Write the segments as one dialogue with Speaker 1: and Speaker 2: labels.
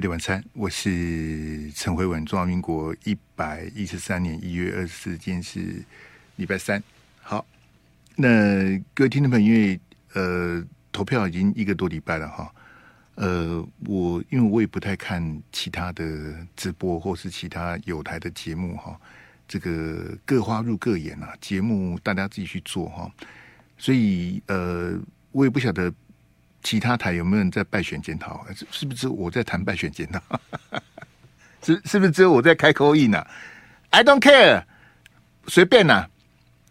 Speaker 1: 飞碟晚餐，我是陈辉文。中华民国一百一十三年一月二十四，今天是礼拜三。好，那各位听众朋友，因为呃，投票已经一个多礼拜了哈。呃，我因为我也不太看其他的直播或是其他有台的节目哈。这个各花入各眼啊，节目大家自己去做哈。所以呃，我也不晓得。其他台有没有人在败选检讨？是是不是我在谈败选检讨？是是不是只有我在开口音呢？I don't care，随便呐、啊。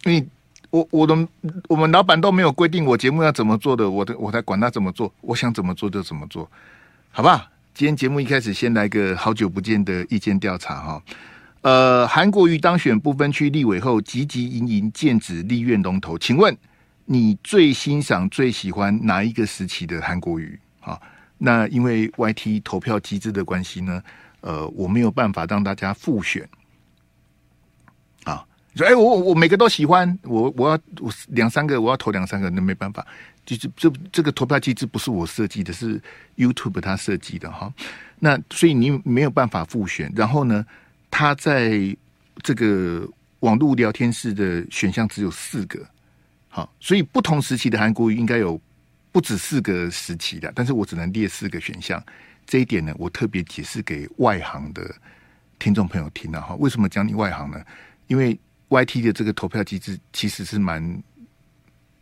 Speaker 1: 因为我我的我们老板都没有规定我节目要怎么做的，我的我才管他怎么做，我想怎么做就怎么做，好吧？今天节目一开始先来个好久不见的意见调查哈。呃，韩国瑜当选不分区立委后，积极营营剑指立院龙头，请问？你最欣赏、最喜欢哪一个时期的韩国语啊，那因为 YT 投票机制的关系呢，呃，我没有办法让大家复选。啊，说哎，我我每个都喜欢，我我要我两三个，我要投两三个，那没办法，就是这这个投票机制不是我设计的，是 YouTube 它设计的哈。那所以你没有办法复选，然后呢，它在这个网络聊天室的选项只有四个。好，所以不同时期的韩国瑜应该有不止四个时期的，但是我只能列四个选项。这一点呢，我特别解释给外行的听众朋友听了哈。为什么讲你外行呢？因为 YT 的这个投票机制其实是蛮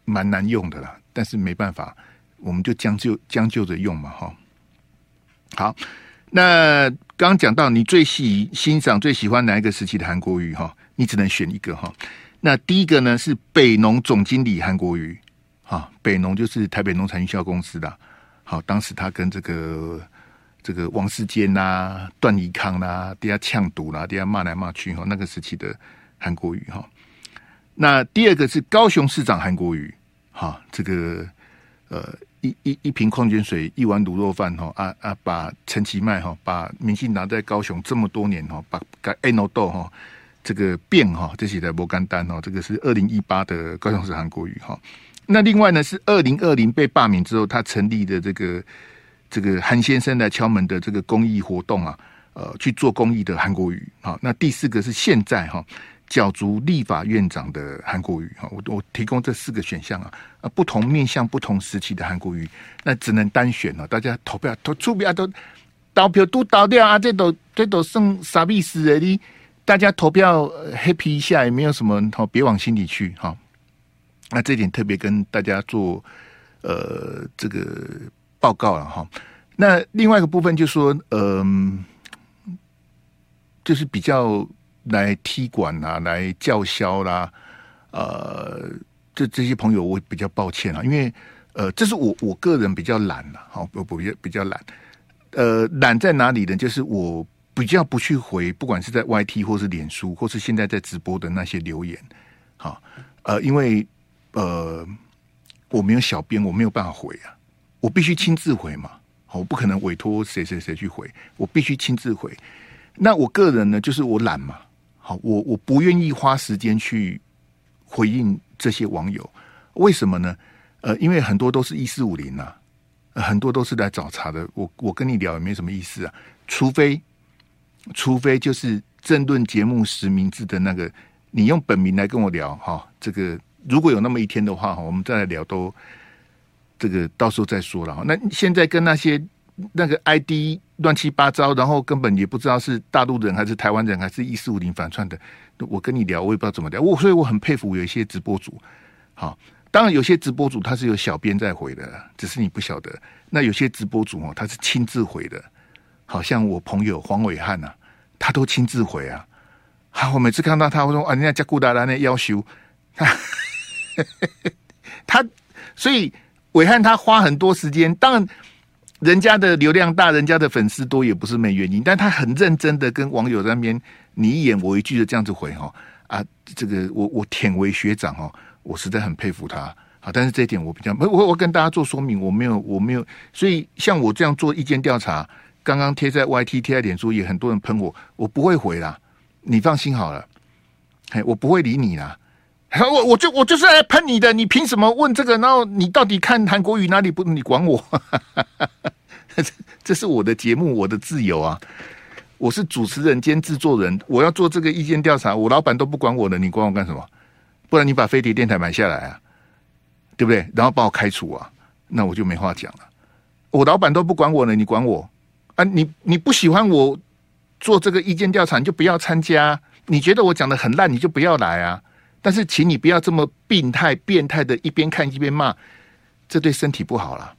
Speaker 1: 蛮难用的啦，但是没办法，我们就将就将就着用嘛哈。好，那刚讲到你最喜欣赏、最喜欢哪一个时期的韩国瑜哈？你只能选一个哈。那第一个呢是北农总经理韩国瑜，哈，北农就是台北农产营销公司的，好，当时他跟这个这个王世坚呐、段宜康呐，底下呛赌啦，底下骂来骂去哈，那个时期的韩国瑜哈。那第二个是高雄市长韩国瑜，哈，这个呃一一一瓶矿泉水，一碗卤肉饭哈，啊啊，把陈其迈哈，把民进党在高雄这么多年哈，把改 ANO 豆哈。这个变哈，这是在摩干丹哦，这个是二零一八的高雄市韩国语哈。那另外呢是二零二零被罢免之后，他成立的这个这个韩先生来敲门的这个公益活动啊，呃，去做公益的韩国语哈。那第四个是现在哈角逐立法院长的韩国语哈。我我提供这四个选项啊，啊，不同面向、不同时期的韩国语，那只能单选了。大家投票投出票都投票都倒掉啊，这都这都剩啥意思而已。大家投票 happy 一下也没有什么，好，别往心里去哈。那这点特别跟大家做呃这个报告了哈。那另外一个部分就是说，嗯、就是比较来踢馆啊，来叫嚣啦，呃，这这些朋友我比较抱歉啊，因为呃，这是我我个人比较懒了，好，我比较比较懒。呃，懒在哪里呢？就是我。比较不去回，不管是在 YT 或是脸书，或是现在在直播的那些留言，好，呃，因为呃，我没有小编，我没有办法回啊，我必须亲自回嘛，好，我不可能委托谁谁谁去回，我必须亲自回。那我个人呢，就是我懒嘛，好，我我不愿意花时间去回应这些网友，为什么呢？呃，因为很多都是一四五零啊，很多都是来找茬的，我我跟你聊也没什么意思啊，除非。除非就是政论节目实名制的那个，你用本名来跟我聊哈，这个如果有那么一天的话，我们再来聊都这个到时候再说了哈。那现在跟那些那个 ID 乱七八糟，然后根本也不知道是大陆人还是台湾人还是一四五零反串的，我跟你聊我也不知道怎么聊。我所以我很佩服有一些直播主，好，当然有些直播主他是有小编在回的，只是你不晓得。那有些直播主哦，他是亲自回的。好像我朋友黄伟汉呐，他都亲自回啊。好，我每次看到他，我说啊，人家加顾达兰的要求，他他所以伟汉他花很多时间。当然，人家的流量大，人家的粉丝多也不是没原因。但他很认真的跟网友在那边你一言我一句的这样子回哈啊，这个我我舔为学长哦，我实在很佩服他。好，但是这一点我比较我我跟大家做说明，我没有我没有，所以像我这样做意见调查。刚刚贴在 YT 贴在脸书，也很多人喷我，我不会回啦，你放心好了，嘿，我不会理你啦。我我就我就是来喷你的，你凭什么问这个？然后你到底看韩国语哪里不？你管我？这是我的节目，我的自由啊！我是主持人兼制作人，我要做这个意见调查，我老板都不管我了，你管我干什么？不然你把飞碟电台买下来啊，对不对？然后把我开除啊，那我就没话讲了。我老板都不管我了，你管我啊？你你不喜欢我做这个意见调查，你就不要参加。你觉得我讲的很烂，你就不要来啊。但是，请你不要这么病态、变态的，一边看一边骂，这对身体不好了。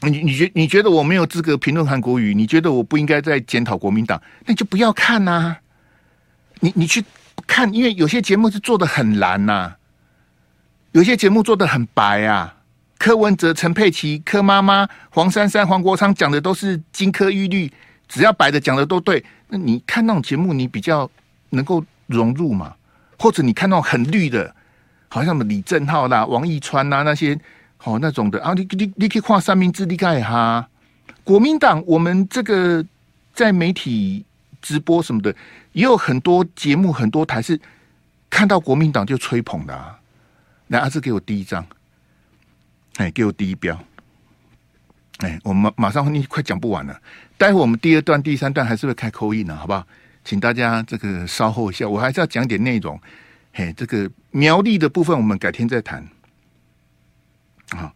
Speaker 1: 你你觉你觉得我没有资格评论韩国语？你觉得我不应该再检讨国民党？那你就不要看呐、你你去看，因为有些节目是做的很蓝呐、有些节目做的很白啊。柯文哲、陈佩琪、柯妈妈、黄珊珊、黄国昌讲的都是金科玉律，只要白的讲的都对。那你看那种节目，你比较能够融入嘛？或者你看那种很绿的，好像什么李正浩啦、王义川啦那些，好那种的啊，你你你可以跨三明治，你盖哈。国民党，我们这个在媒体直播什么的，也有很多节目，很多台是看到国民党就吹捧的啊。来，阿志给我第一张，哎，给我第一标。哎，我们马上你快讲不完了，待会我们第二段、第三段还是会开 call in 呢，好不好？请大家这个稍后一下，我还是要讲点内容。嘿，这个苗栗的部分我们改天再谈。好，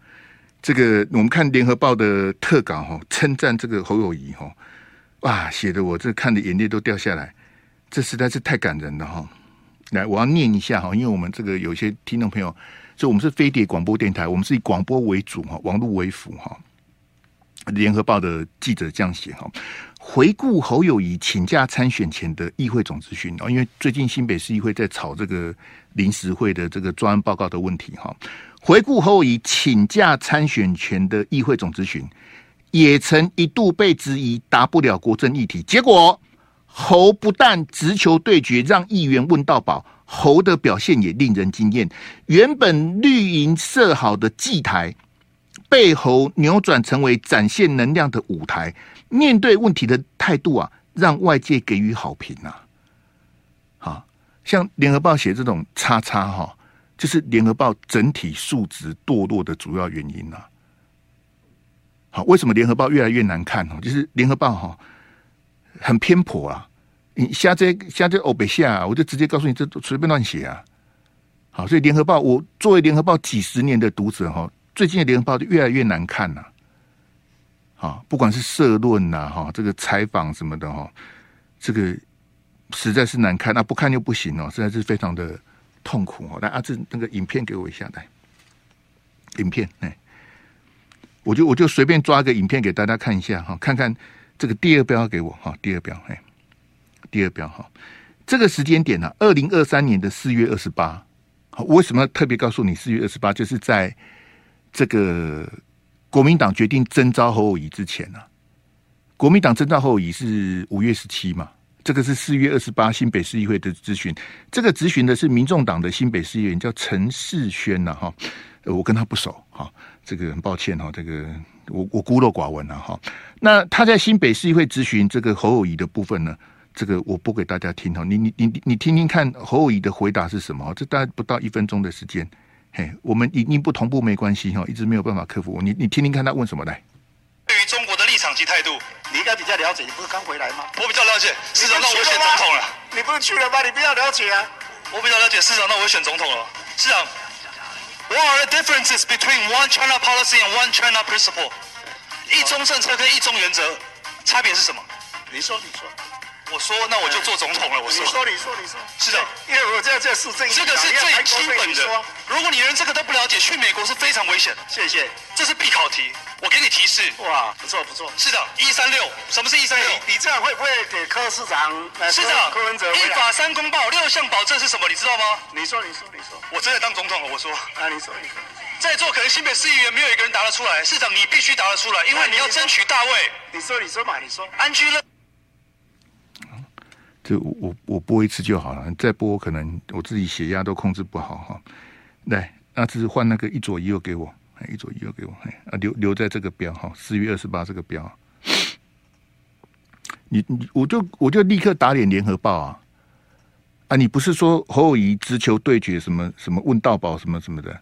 Speaker 1: 这个我们看联合报的特稿哈，称赞这个侯友谊哈，哇，写的我这看的眼泪都掉下来，这实在是太感人了哈。来，我要念一下哈，因为我们这个有些听众朋友，就我们是飞碟广播电台，我们是以广播为主哈，网络为辅哈。联合报的记者这样写哈。回顾侯友谊请假参选前的议会总咨询，因为最近新北市议会在吵这个临时会的这个专案报告的问题哈。回顾侯友谊请假参选前的议会总咨询，也曾一度被质疑答不了国政议题，结果侯不但直球对决，让议员问到饱，侯的表现也令人惊艳。原本绿营设好的祭台，被侯扭转成为展现能量的舞台。面对问题的态度啊，让外界给予好评啊！好像联合报写这种叉叉哈，就是联合报整体素质堕落的主要原因啊。好，为什么联合报越来越难看哦？就是联合报哈很偏颇啊！你瞎这瞎这欧北下，我就直接告诉你，这随便乱写啊！好，所以联合报，我作为联合报几十年的读者哈，最近的联合报越来越难看了。啊，不管是社论呐，哈，这个采访什么的哈，这个实在是难看，那不看就不行哦，实在是非常的痛苦哦。来，阿志那个影片给我一下来，影片哎，我就我就随便抓个影片给大家看一下哈，看看这个第二标给我哈，第二标哎，第二标哈，这个时间点呢，二零二三年的四月二十八，好，为什么特别告诉你四月二十八？就是在这个。国民党决定征召侯友宜之前呢、啊，国民党征召侯友宜是五月十七嘛，这个是四月二十八新北市议会的咨询，这个咨询的是民众党的新北市议员叫陈世轩呐哈，我跟他不熟哈，这个很抱歉哈，这个我我孤陋寡闻了哈。那他在新北市议会咨询这个侯友宜的部分呢，这个我播给大家听哈，你你你你听听看侯友谊的回答是什么？这大概不到一分钟的时间。嘿，我们语音不同步没关系哈，一直没有办法克服。你你听听看他问什么来？
Speaker 2: 对于中国的立场及态度，你应该比较了解。你不是刚回来吗？我比较了解。市长，那我选总统了。你不是去了吗？你比较了解啊。我比较了解市长，那我选总统了。市长，What are the differences between one China policy and one China principle？一中政策跟一中原则差别是什么？你说，你说。我说，那我就做总统了。我说，你说，你说，你说，是的，因为我这样这是正义，这个是最基本的。如果你连这个都不了解，去美国是非常危险的。谢谢，这是必考题，我给你提示。哇，不错不错。市长，一三六，什么是一三六？你这样会不会给柯市长？市长，柯文哲，一法三公报六项保证是什么？你知道吗？你说，你说，你说。我真的当总统了。我说，啊，你说，你说。在座可能新北市议员没有一个人答得出来。市长，你必须答得出来，因为你要争取大位。你说，你说嘛，你说。安居乐。
Speaker 1: 就我我播一次就好了，再播可能我自己血压都控制不好哈。来，那只是换那个一左一右给我，一左一右给我，啊留留在这个标哈，四月二十八这个标。你你我就我就立刻打脸联合报啊！啊，你不是说侯友谊直球对决什么什么问道宝什么什么的，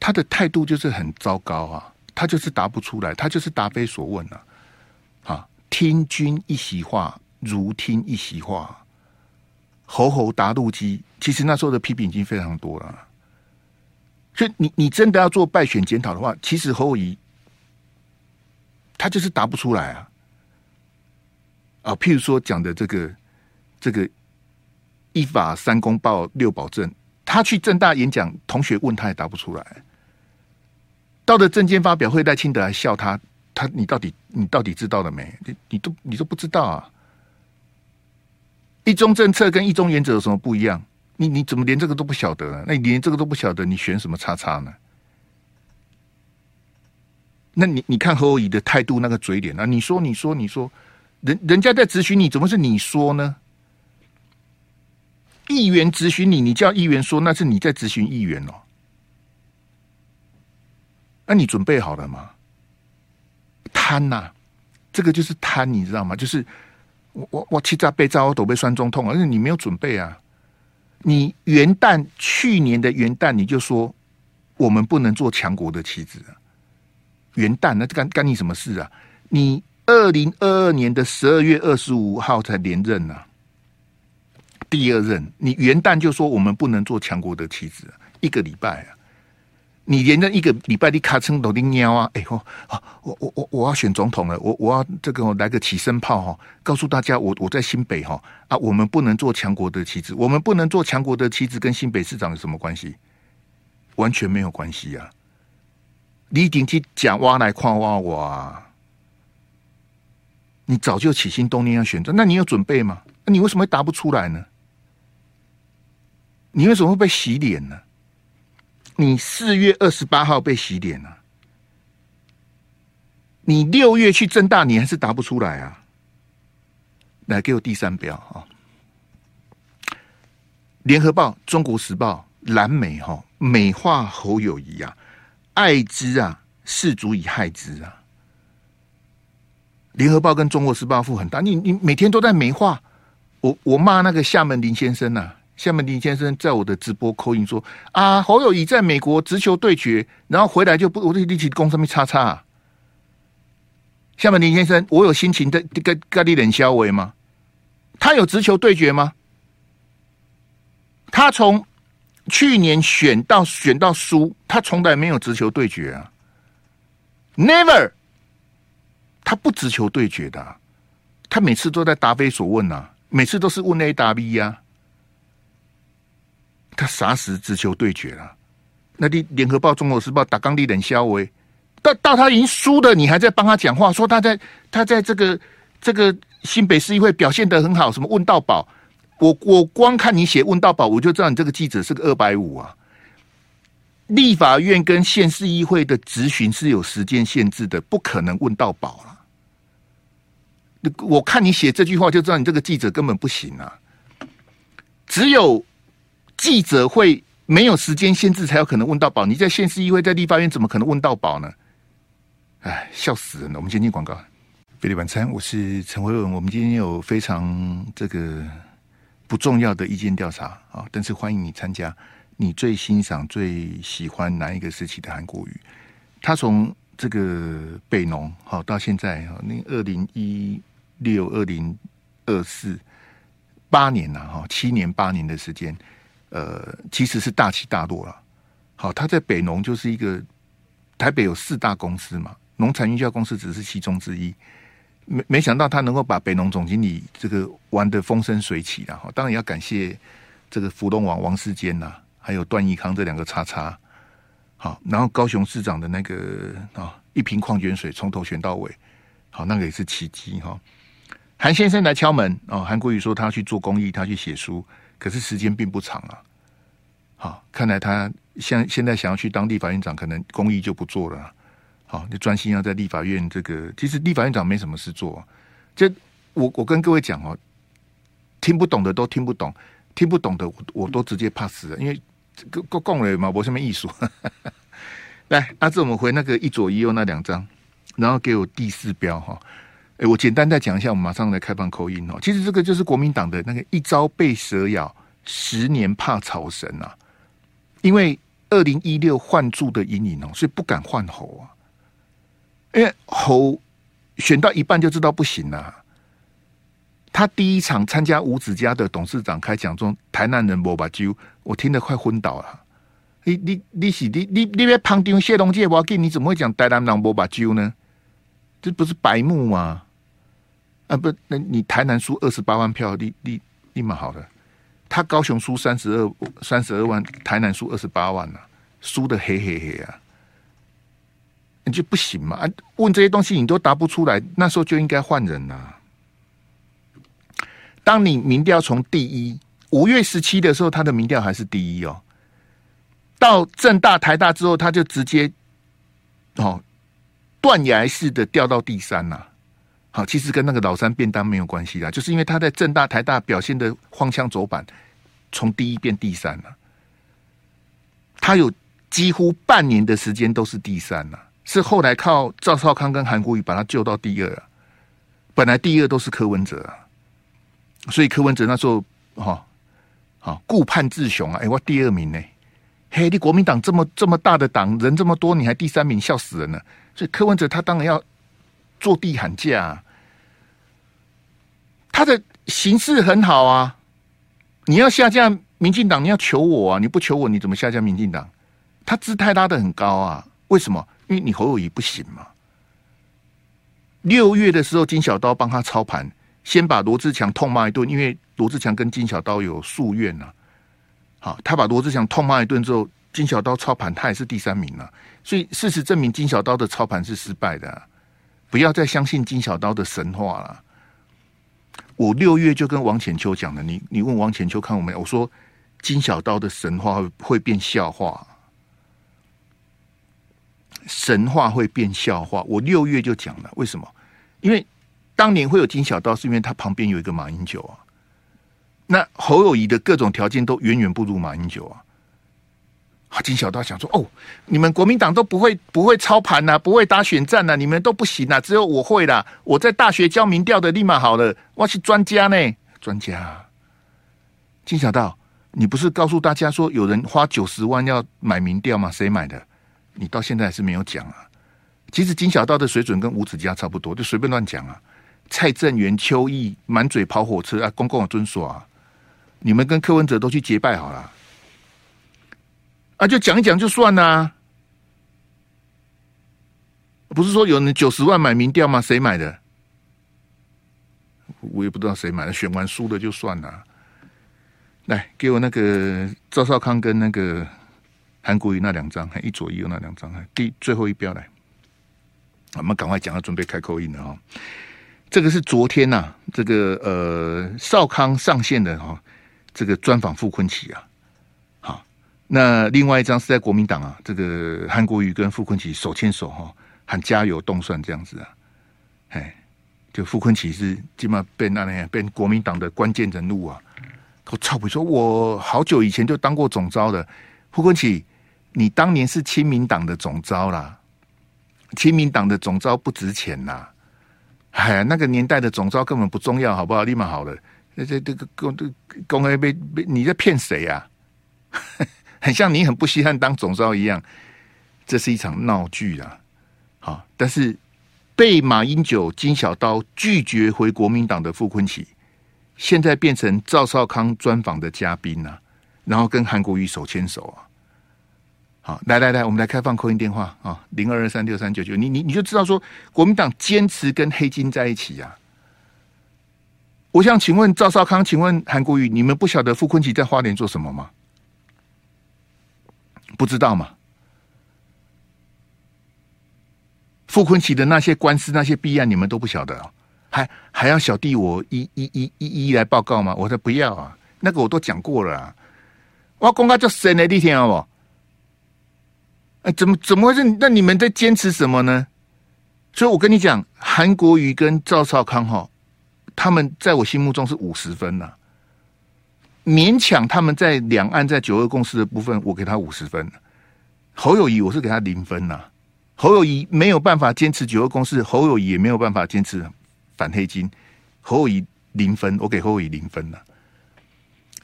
Speaker 1: 他的态度就是很糟糕啊，他就是答不出来，他就是答非所问啊！啊，听君一席话，如听一席话，猴猴答录机。其实那时候的批评已经非常多了。所以你你真的要做败选检讨的话，其实侯友他就是答不出来啊！啊，譬如说讲的这个这个一法三公报六保证，他去政大演讲，同学问他也答不出来。到了政见发表会，赖清德还笑他，他你到底你到底知道了没？你你都你都不知道啊！一中政策跟一中原则有什么不一样？你你怎么连这个都不晓得呢？那你连这个都不晓得，你选什么叉叉呢？那你你看侯友宜的态度，那个嘴脸啊！你说你说你说，人人家在质询你，怎么是你说呢？议员质询你，你叫议员说，那是你在质询议员哦。那你准备好了吗？贪呐、这个就是贪，你知道吗？就是我我我七炸被炸，我都被酸中痛，而且你没有准备啊。你元旦去年的元旦，你就说我们不能做强国的棋子啊！元旦那干干你什么事啊？你二零二二年的十二月二十五号才连任呐、啊，第二任你元旦就说我们不能做强国的棋子，一个礼拜啊！你连着一个礼拜，的卡称都丁喵啊！哎呦，我我我我要选总统了，我我要这个来个起身炮哈，告诉大家我我在新北哈啊，我们不能做强国的旗帜，我们不能做强国的旗帜，跟新北市长有什么关系？完全没有关系啊！你一定去讲挖来夸挖我啊！你早就起心动念要选择，那你有准备吗？那你为什么会答不出来呢？你为什么会被洗脸呢？你四月二十八号被洗脸了，你六月去正大，你还是答不出来啊？来，给我第三标啊！联合报、中国时报、蓝媒哈美化侯友宜啊，爱之啊，是足以害之啊！联合报跟中国时报负很大，你你每天都在美化我，我骂那个厦门林先生呐、啊。厦门林先生在我的直播扣音说：“啊，侯友谊在美国直球对决，然后回来就不，我就立起攻上面叉叉。”厦门林先生，我有心情的跟跟你冷消为吗？他有直球对决吗？他从去年选到选到输，他从来没有直球对决啊，Never，他不直球对决的、他每次都在答非所问啊，每次都是问 A 答 B 呀。他啥时只求对决了？那你联合报、中国时报打刚地冷消为，到到他已经输了，你还在帮他讲话，说他在他在这个这个新北市议会表现得很好，什么问到宝？我我光看你写问到宝，我就知道你这个记者是个二百五啊！立法院跟县市议会的质询是有时间限制的，不可能问到宝了。我看你写这句话，就知道你这个记者根本不行啊！只有。记者会没有时间限制，才有可能问到宝。你在县市议会，在立法院，怎么可能问到宝呢？哎，笑死人了！我们先进广告。费力晚餐，我是陈慧文。我们今天有非常这个不重要的意见调查啊，但是欢迎你参加。你最欣赏、最喜欢哪一个时期的韩国语？他从这个北农好到现在哈，那二零一六、二零二四八年了哈，七年八年的时间。呃，其实是大起大落了。好，他在北农就是一个台北有四大公司嘛，农产运销公司只是其中之一。没没想到他能够把北农总经理这个玩得风生水起了哈。当然要感谢这个福东王王世坚呐，还有段宜康这两个叉叉。好，然后高雄市长的那个啊，一瓶矿泉水从头选到尾，好，那个也是奇迹哈。韩先生来敲门哦，韩国瑜说他去做公益，他去写书。可是时间并不长啊，好，看来他现现在想要去当立法院长，可能公益就不做了。好，就专心要在立法院这个。其实立法院长没什么事做，这我我跟各位讲哦，听不懂的都听不懂，听不懂的我我都直接 pass 了，因为够够共了嘛，我什么艺术。来，阿志，我们回那个一左一右那两张，然后给我第四标哈。哎，我简单再讲一下，我们马上来开放口音哦。其实这个就是国民党的那个一朝被蛇咬，十年怕草绳啊。因为二零一六换柱的阴影哦，所以不敢换侯啊。因为侯选到一半就知道不行了。他第一场参加五子家的董事长开讲中，台南人无目睭，我听得快昏倒了。你你你是你你你别旁听谢龙介，我给你怎么会讲台南人无目睭呢？这不是白目吗？啊不，那你台南输二十八万票，你你你蛮好的。他高雄输三十二三十二万，台南输二十八万呐、啊，输的黑黑黑啊！你就不行嘛？啊，问这些东西你都答不出来，那时候就应该换人呐、啊。当你民调从第一五月十七的时候，他的民调还是第一哦。到正大、台大之后，他就直接哦断崖式的掉到第三呐、好，其实跟那个老三便当没有关系啦，就是因为他在政大、台大表现的荒腔走板，从第一变第三了、他有几乎半年的时间都是第三了、是后来靠赵少康跟韩国瑜把他救到第二啊。本来第二都是柯文哲啊。所以柯文哲那时候，哈，好顾盼自雄啊！哎，我第二名呢，嘿，你国民党这么这么大的党，人这么多，你还第三名，笑死人了。所以柯文哲他当然要坐地喊价啊，他的形势很好啊。你要下架民进党，你要求我啊！你不求我，你怎么下架民进党？他姿态拉得很高啊！为什么？因为你侯友宜不行嘛。六月的时候，金小刀帮他操盘。先把罗志强痛骂一顿，因为罗志强跟金小刀有夙愿呐。好，他把罗志祥痛骂一顿之后，金小刀操盘他也是第三名了。所以事实证明，金小刀的操盘是失败的。不要再相信金小刀的神话了。我六月就跟王浅秋讲了，你你问王浅秋看我没有？我说金小刀的神话会会变笑话，神话会变笑话。我六月就讲了，为什么？因为。当年会有金小刀，是因为他旁边有一个马英九啊。那侯友宜的各种条件都远远不如马英九啊。啊金小刀想说：“哦，你们国民党都不会不会操盘呐，不会打选战呐，你们都不行啊，只有我会啦。我在大学教民调的，立马好了，我是专家呢，专家。”金小刀，你不是告诉大家说有人花九十万要买民调吗？谁买的？你到现在还是没有讲啊。其实金小刀的水准跟吴子嘉差不多，就随便乱讲啊。蔡正元、邱毅满嘴跑火车啊，公共的遵守啊！你们跟柯文哲都去结拜好了，啊，就讲一讲就算了。不是说有人九十万买民调吗？谁买的？我也不知道谁买的，选完输了就算了。来，给我那个赵少康跟那个韩国瑜那两张，一左一右那两张，第最后一标来，我们赶快讲，要准备开口音了啊！这个是昨天呐、啊，这个呃少康上线的哈、哦，这个专访傅崐萁啊，好，那另外一张是在国民党啊，这个韩国瑜跟傅崐萁手牵手哈、哦，喊加油动算这样子啊，哎，就傅崐萁是基本上变那样被国民党的关键人物啊，我操，我说我好久以前就当过总招的，傅崐萁，你当年是亲民党的总招啦，亲民党的总招不值钱呐。哎呀，那个年代的总招根本不重要，好不好？立马好了，这这这个公这公开被被你在骗谁呀？很像你很不稀罕当总召一样，这是一场闹剧啊！好，但是被马英九金小刀拒绝回国民党的傅昆萁，现在变成赵少康专访的嘉宾啊，然后跟韩国瑜手牵手啊。好，来来来，我们来开放 call in 电话啊，零二二三六三九九，你你你就知道说国民党坚持跟黑金在一起呀、啊。我想请问赵少康，请问韩国瑜，你们不晓得傅崐萁在花莲做什么吗？不知道吗？傅崐萁的那些官司、那些弊案，你们都不晓得、哦，还还要小弟我一一一一一来报告吗？我说不要啊，那个我都讲过了啊。我公开就神的，你听好不？哎，怎么怎么回事？那你们在坚持什么呢？所以我跟你讲，韩国瑜跟赵少康哈，他们在我心目中是五十分呐，勉强他们在两岸在九二共识的部分，我给他五十分。侯友宜我是给他零分呐，侯友宜没有办法坚持九二共识，侯友宜也没有办法坚持反黑金，侯友宜零分，我给侯友宜零分了。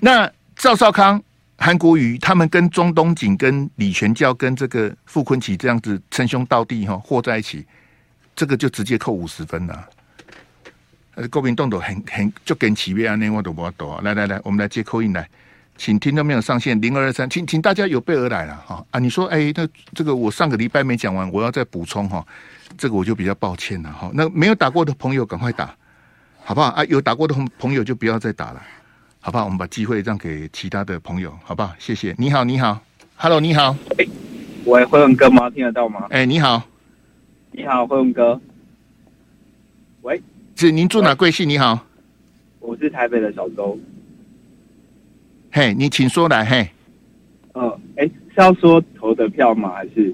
Speaker 1: 那赵少康。韩国瑜他们跟钟东锦、跟李全教、跟这个傅崐萁这样子称兄道弟哈，和在一起，这个就直接扣五十分了。国民党都很很就跟企业安内我都不懂啊。来来来，我们来接 call in 来，请听到没有上线零二二三，请请大家有备而来了哈啊！你说哎，那这个我上个礼拜没讲完，我要再补充哈，这个我就比较抱歉了哈。那没有打过的朋友赶快打，好不好啊？有打过的朋友就不要再打了，好不好？我们把机会让给其他的朋友，好不好？谢谢。你好，你好，Hello，你好。
Speaker 3: 喂，喂，辉文哥吗？听得到吗？
Speaker 1: 哎，你好，
Speaker 3: 你好，辉文哥。喂。
Speaker 1: 是您住哪贵姓？你好，
Speaker 3: 我是台北的小周。
Speaker 1: 嘿，你请说来。嘿，
Speaker 3: 呃，哎，是要说投的票吗？还是？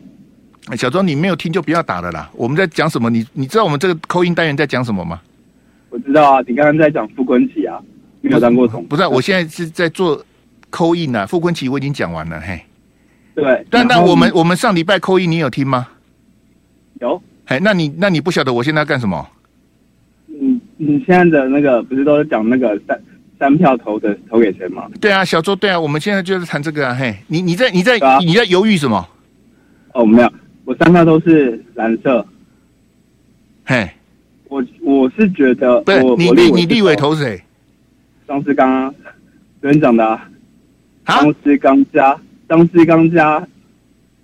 Speaker 1: 小周，你没有听就不要打了啦。我们在讲什么？你你知道我们这个扣音单元在讲什么吗？
Speaker 3: 我知道啊，你刚刚在讲傅坤奇啊，没有当过总。
Speaker 1: 不是，我现在是在做扣印啊。傅坤奇我已经讲完了。嘿，
Speaker 3: 对。
Speaker 1: 但但我们我们上礼拜扣印，你有听吗？
Speaker 3: 有。
Speaker 1: 嘿，那你那你不晓得我现在要干什么？
Speaker 3: 你你现在的那个不是都是讲那个三三票投的投给谁吗？
Speaker 1: 对啊，小周，对啊，我们现在就是谈这个啊。嘿，你你在你在、啊、你在犹豫什么？
Speaker 3: 哦，没有，我三票都是蓝色。
Speaker 1: 嘿，
Speaker 3: 我我是觉得，
Speaker 1: 不是你立你立委投谁？
Speaker 3: 张志刚啊，昨天讲的啊。张志刚加张志刚加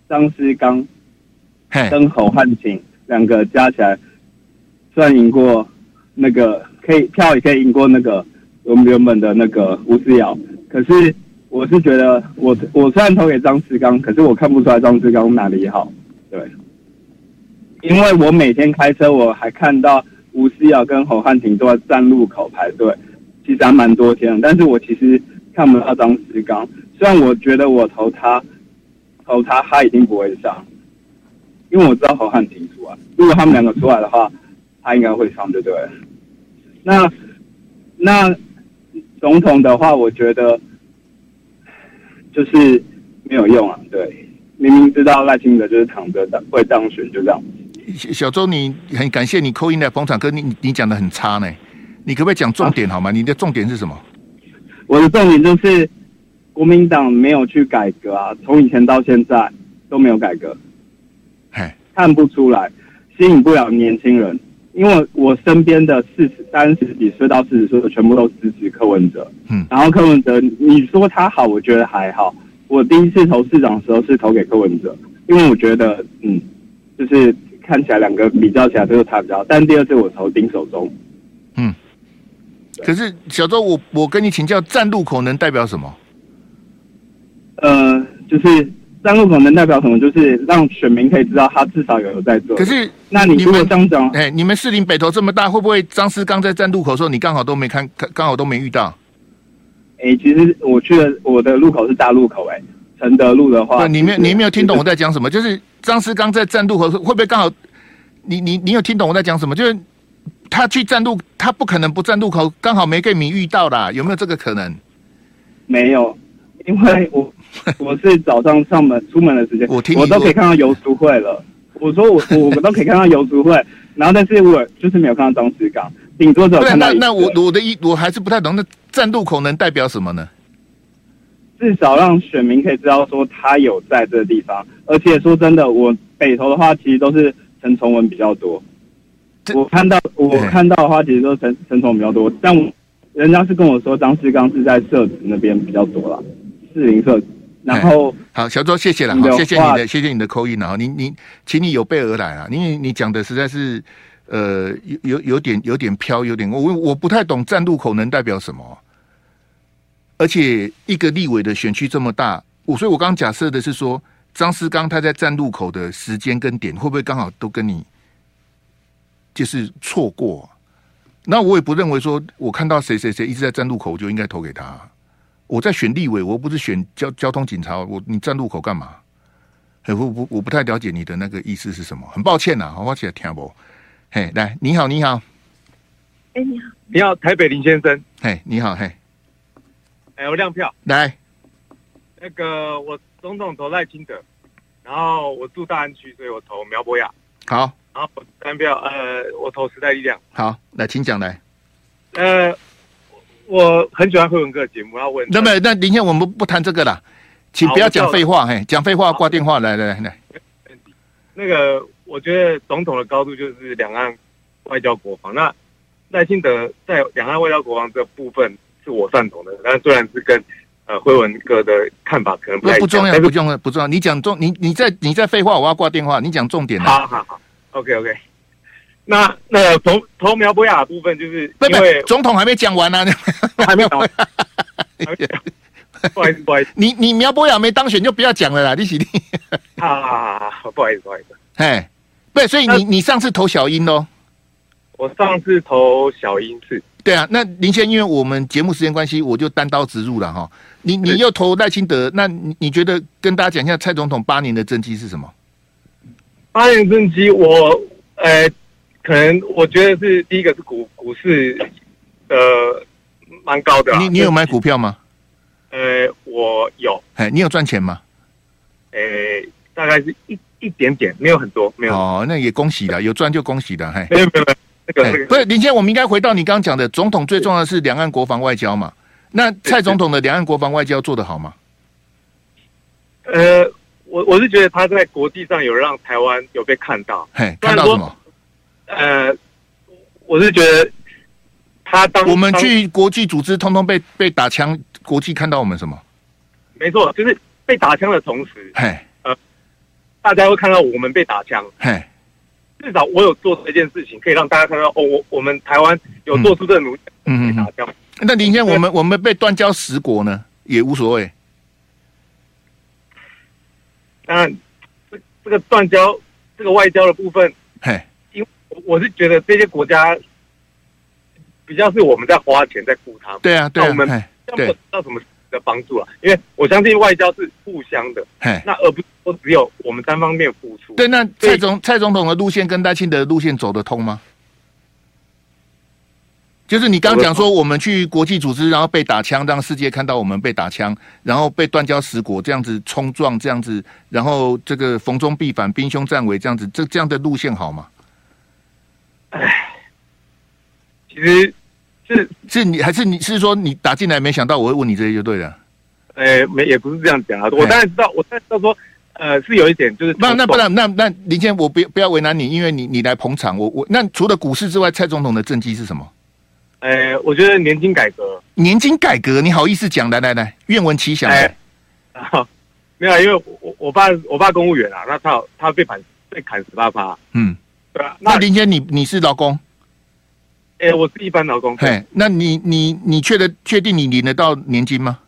Speaker 3: 张志刚，
Speaker 1: 嘿，
Speaker 3: 跟侯汉景两个加起来算赢过。那个可以票也可以赢过那个我们原本的那个吴思瑶，可是我是觉得我我虽然投给张志刚，可是我看不出来张志刚哪里好，对，因为我每天开车我还看到吴思瑶跟侯汉廷都在站路口排队，其实还蛮多天，但是我其实看不到张志刚，虽然我觉得我投他投他他一定不会上，因为我知道侯汉廷出来，如果他们两个出来的话，他应该会上，对不对？那那总统的话，我觉得就是没有用啊。对，明明知道赖清德就是躺着当会当选，就这样。
Speaker 1: 小周，你很感谢你扣音来捧场，哥你你讲的很差呢。你可不可以讲重点好吗？啊、你的重点是什么？
Speaker 3: 我的重点就是国民党没有去改革啊，从以前到现在都没有改革，
Speaker 1: 嘿，
Speaker 3: 看不出来，吸引不了年轻人。因为我身边的四十三十几岁到四十岁的全部都支持柯文哲，
Speaker 1: 嗯，
Speaker 3: 然后柯文哲，你说他好，我觉得还好。我第一次投市长的时候是投给柯文哲，因为我觉得，嗯，就是看起来两个比较起来都是他比较，但第二次我投丁守中，
Speaker 1: 嗯，可是小周，我我跟你请教，站路口能代表什么？
Speaker 3: 呃，就是。站路口能代表什么？就是让选民可以知道他至少有有在做。
Speaker 1: 可是，
Speaker 3: 那你如果这样讲，
Speaker 1: 哎，你们士林北投这么大，会不会张思刚在站路口的时候，你刚好都没看，刚好都没遇到？
Speaker 3: 哎，其实我去的我的路口是大路口，哎，承德路的话，
Speaker 1: 你没有你没有听懂我在讲什么？就是张思刚在站路口，会不会刚好？你你你有听懂我在讲什么？就是他去站路，他不可能不站路口，刚好没跟你遇到啦，有没有这个可能？
Speaker 3: 没有，因为我。我是早上上门出门的时间，
Speaker 1: 我听
Speaker 3: 我 都可以看到游淑慧了。我说我我都可以看到游淑慧，然后但是我就是没有看到张志刚，顶多只有看到。
Speaker 1: 那那我我的一我还是不太懂，那站路口能代表什么呢？
Speaker 3: 至少让选民可以知道说他有在这个地方，而且说真的，我北投的话其实都是陈崇文比较多。我看到我看到的话，其实都是陈陈崇文比较多，但人家是跟我说张志刚是在社子那边比较多了，士林社子。然后
Speaker 1: 好，小周，谢谢了，好，谢谢你的，谢谢你的扣音了哈，你你，请你有备而来啊，因为你讲的实在是，呃，有有有点有点飘，有点我我不太懂站路口能代表什么，而且一个立委的选区这么大，我所以我刚刚假设的是说，张思刚他在站路口的时间跟点会不会刚好都跟你就是错过？那我也不认为说我看到谁谁谁一直在站路口，我就应该投给他。我在选立委，我不是选交交通警察。我你站路口干嘛？我不我不太了解你的那个意思是什么。很抱歉呐、啊，我起来听不。嘿，来，你好，你好。
Speaker 4: 哎，你好，
Speaker 5: 你好，台北林先生。
Speaker 1: 嘿，你好，嘿。
Speaker 5: 哎，我亮票。
Speaker 1: 来，
Speaker 5: 那个我总统投赖清德，然后我住大安区，所以我投苗博雅。
Speaker 1: 好。
Speaker 5: 然后三票，呃，我投时代力量。
Speaker 1: 好，来，请讲来。
Speaker 5: 呃。我很喜欢辉文哥的节目，要问。
Speaker 1: 那么，那明天我们不谈这个了，请不要讲废话，嘿，讲废话挂电话，来来来来。
Speaker 5: 那个，我觉得总统的高度就是两岸外交国防。那赖清德在两岸外交国防这部分是我赞同的，但虽然是跟呃辉文哥的看法可能不太
Speaker 1: 不重要，不重要，不重要。你讲重，你你在你在废话，我要挂电话。你讲重点。
Speaker 5: 好好好，OK OK。那那投投苗博雅的部分，就是因为
Speaker 1: 总统还没讲完呢、
Speaker 5: 啊，还没讲完。不好意思，不好意思，
Speaker 1: 你你苗博雅没当选就不要讲了啦，你起立。
Speaker 5: 好好好好，不好意思，不好意思。
Speaker 1: 哎，对，所以你你上次投小英哦。
Speaker 5: 我上次投小英是，
Speaker 1: 对啊。那林先，因为我们节目时间关系，我就单刀直入了哈。你你又投赖清德，那你你觉得跟大家讲一下蔡总统八年的政绩是什么？
Speaker 5: 八年政绩，我呃，可能我觉得是第一个是股股市呃蛮高的。
Speaker 1: 你你有买股票吗？
Speaker 5: 呃，我有。
Speaker 1: 哎，你有赚钱吗？
Speaker 5: 呃，大概是一一点点，没有很多，没有。
Speaker 1: 哦，那也恭喜了，有赚就恭喜了，嘿。
Speaker 5: 没有没有没有。
Speaker 1: 不是林先，我们应该回到你刚刚讲的，总统最重要的是两岸国防外交嘛？那蔡总统的两岸国防外交做得好吗？
Speaker 5: 呃，我我是觉得他在国际上有让台湾有被看到。
Speaker 1: 嘿，看到什么？
Speaker 5: 呃，我是觉得他当
Speaker 1: 我们去国际组织，通通被被打枪，国际看到我们什么？
Speaker 5: 没错，就是被打枪的同时，
Speaker 1: 嘿，
Speaker 5: 呃，大家会看到我们被打枪，
Speaker 1: 嘿。
Speaker 5: 至少我有做这件事情，可以让大家看到哦，我我们台湾有做出这个努力。嗯嗯嗯。
Speaker 1: 那林先，我们我们被断交十国呢，也无所谓。
Speaker 5: 当然，这这个断交，这个外交的部分，我是觉得这些国家比较是我们在花钱在雇他们。
Speaker 1: 对啊，对啊。
Speaker 5: 我们要不到什么的帮助啊？因为我相信外交是互相的。
Speaker 1: 嘿，
Speaker 5: 那而不是说只有我们单方面付出。
Speaker 1: 对，那蔡总蔡总统的路线跟赖清德的路线走得通吗？就是你刚讲说，我们去国际组织，然后被打枪，让世界看到我们被打枪，然后被断交十国这样子冲撞，这样子，然后这个逢中必反，兵凶战危这样子，这这样的路线好吗？
Speaker 5: 哎，其实是
Speaker 1: 是你还是你是说你打进来没想到我会问你这些就对了。
Speaker 5: 哎，没也不是这样讲啊，我当然知道，我当然知道说。呃，是有一点，就是
Speaker 1: 那那不然那那林先，我不不要为难你，因为你你来捧场，我我那除了股市之外，蔡总统的政绩是什么？
Speaker 5: 呃，我觉得年金改革，
Speaker 1: 年金改革，你好意思讲？来来来，愿闻其详。哎，
Speaker 5: 没有，因为我我爸我爸公务员啊，那他他被砍被砍十八趴，
Speaker 1: 嗯，
Speaker 5: 对啊。
Speaker 1: 那林先，你你是劳工？
Speaker 5: 哎，我是一般劳工。
Speaker 1: 嘿，那你你你确的确定你领得到年金吗？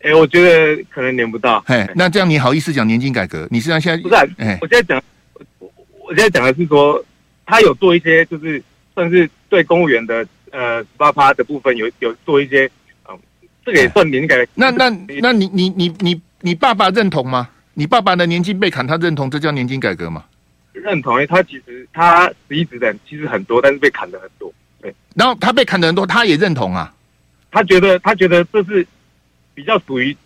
Speaker 5: 哎、欸，我觉得可能领不到。
Speaker 1: 嘿，那这样你好意思讲年金改革？你实际上现在
Speaker 5: 不是、啊？哎，我现在讲，我我现在讲的是说，他有做一些，就是算是对公务员的呃十八趴的部分有有做一些，嗯，这个也算年金改革。
Speaker 1: 那那那你你你你你爸爸认同吗？你爸爸的年金被砍，他认同这叫年金改革吗？
Speaker 5: 认同，因为他其实他实际的其实很多，但是被砍的很多。对，
Speaker 1: 然后他被砍的很多，他也认同啊。
Speaker 5: 他觉得他觉得这是。比较属于，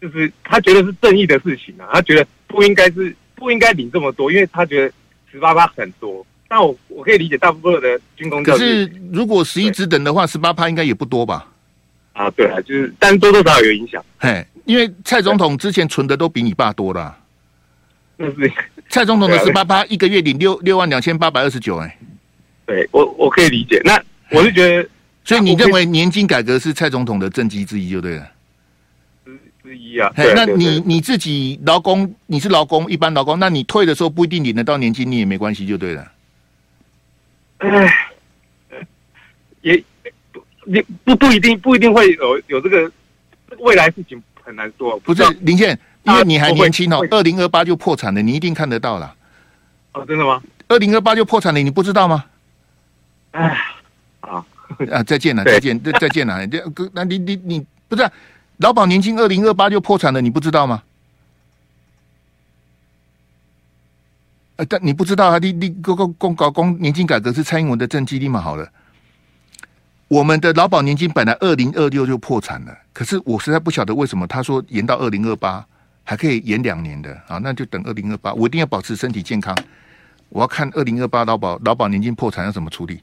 Speaker 5: 就是他觉得是正义的事情啊，他觉得不应该是不应该领这么多，因为他觉得十八趴很多。但我我可以理解大部分的军工教，可
Speaker 1: 是如果十一职等的话，十八趴应该也不多吧？
Speaker 5: 啊，对啊，就是但多多少少有影响。
Speaker 1: 嘿，因为蔡总统之前存的都比你爸多了。
Speaker 5: 那是
Speaker 1: 蔡总统的十八八一个月领六六万两千八百二十九，哎，
Speaker 5: 对我我可以理解。那我是觉得。
Speaker 1: 所以你认为年金改革是蔡总统的政绩之一就对了，
Speaker 5: 之之一啊。
Speaker 1: 那你你自己劳工，你是劳工，一般劳工，那你退的时候不一定领得到年金，你也没关系就对了。
Speaker 5: 哎，也不你不不一定不一定会有有这个未来事情很难说。
Speaker 1: 不是林宪，因为你还年轻哦，二零二八就破产了，你一定看得到了。
Speaker 5: 哦，真的吗？
Speaker 1: 二零二八就破产了，你不知道吗？
Speaker 5: 哎，啊。
Speaker 1: 啊！再见了，再见，再见了。这 那你你你不是劳保年金二零二八就破产了，你不知道吗？呃，但你不知道啊？你你公公公搞公年金改革是蔡英文的政绩立马好了。我们的劳保年金本来二零二六就破产了，可是我实在不晓得为什么他说延到二零二八还可以延两年的啊？那就等二零二八，我一定要保持身体健康。我要看二零二八劳保劳保年金破产要怎么处理？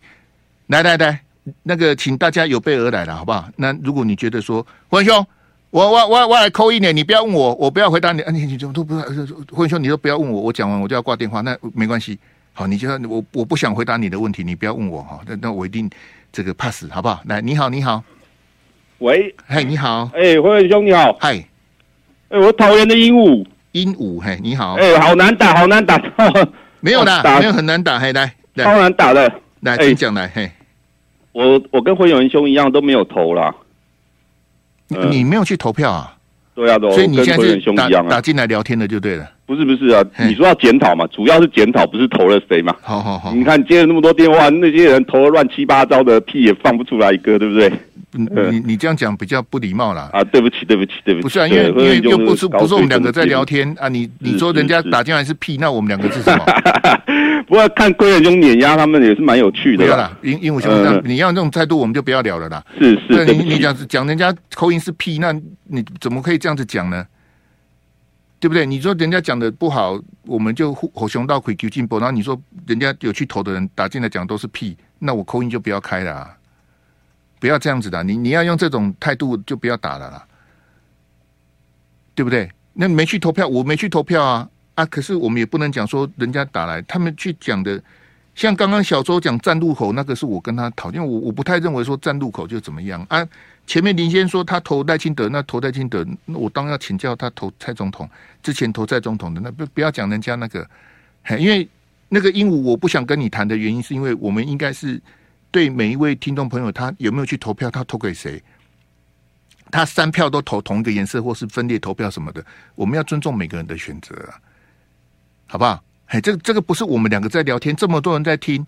Speaker 1: 来来来。那个，请大家有备而来了，好不好？那如果你觉得说，文兄，我我我我来扣一年，你不要问我，我不要回答你。啊，你你怎么都不要？混兄，你都不要问我，我讲完我就要挂电话，那没关系。好，你就我我不想回答你的问题，你不要问我哈。那那我一定这个 pass 好不好？来，你好，你好，
Speaker 4: 喂，
Speaker 1: 嗨，你好，
Speaker 4: 哎，混兄你好，
Speaker 1: 嗨，
Speaker 4: 哎，我桃园的鹦鹉，
Speaker 1: 鹦鹉，嘿，你好，
Speaker 4: 哎，好难打，好难打，
Speaker 1: 没有啦，打。没有很难打，嘿，来，
Speaker 4: 超难打的，
Speaker 1: 来，请讲来，嘿，
Speaker 4: 我我跟混元兄一样都没有投啦。
Speaker 1: 你没有去投票啊？
Speaker 4: 对啊，
Speaker 1: 所以你现在是打打进来聊天的就对了。
Speaker 4: 不是不是啊，你说要检讨嘛，主要是检讨，不是投了谁嘛。
Speaker 1: 好好好，
Speaker 4: 你看接了那么多电话，那些人投了乱七八糟的屁也放不出来一个，对不对？
Speaker 1: 你你这样讲比较不礼貌啦。
Speaker 4: 啊，对不起对不起对不起。
Speaker 1: 不是啊，因为因为又不是不是我们两个在聊天啊，你你说人家打进来是屁，那我们两个是什么？
Speaker 4: 不过看贵人兄碾压他们也是蛮有趣的。
Speaker 1: 不要啦，鹦鹦鹉兄你要这种态度，我们就不要聊了啦。
Speaker 4: 是是，
Speaker 1: 你你讲讲人家口音是屁，那你怎么可以这样子讲呢？对不对？你说人家讲的不好，我们就火熊到鬼丢进步。然后你说人家有去投的人打进来讲都是屁，那我口音就不要开了，啊，不要这样子的。你你要用这种态度就不要打了啦，对不对？那没去投票，我没去投票啊啊！可是我们也不能讲说人家打来，他们去讲的，像刚刚小周讲站路口那个是我跟他讨论，我我不太认为说站路口就怎么样啊。前面林先说他投赖清德，那投赖清德，那我当然要请教他投蔡总统之前投蔡总统的，那不不要讲人家那个，因为那个鹦鹉我不想跟你谈的原因，是因为我们应该是对每一位听众朋友，他有没有去投票，他投给谁，他三票都投同一个颜色，或是分裂投票什么的，我们要尊重每个人的选择，好不好？哎，这个这个不是我们两个在聊天，这么多人在听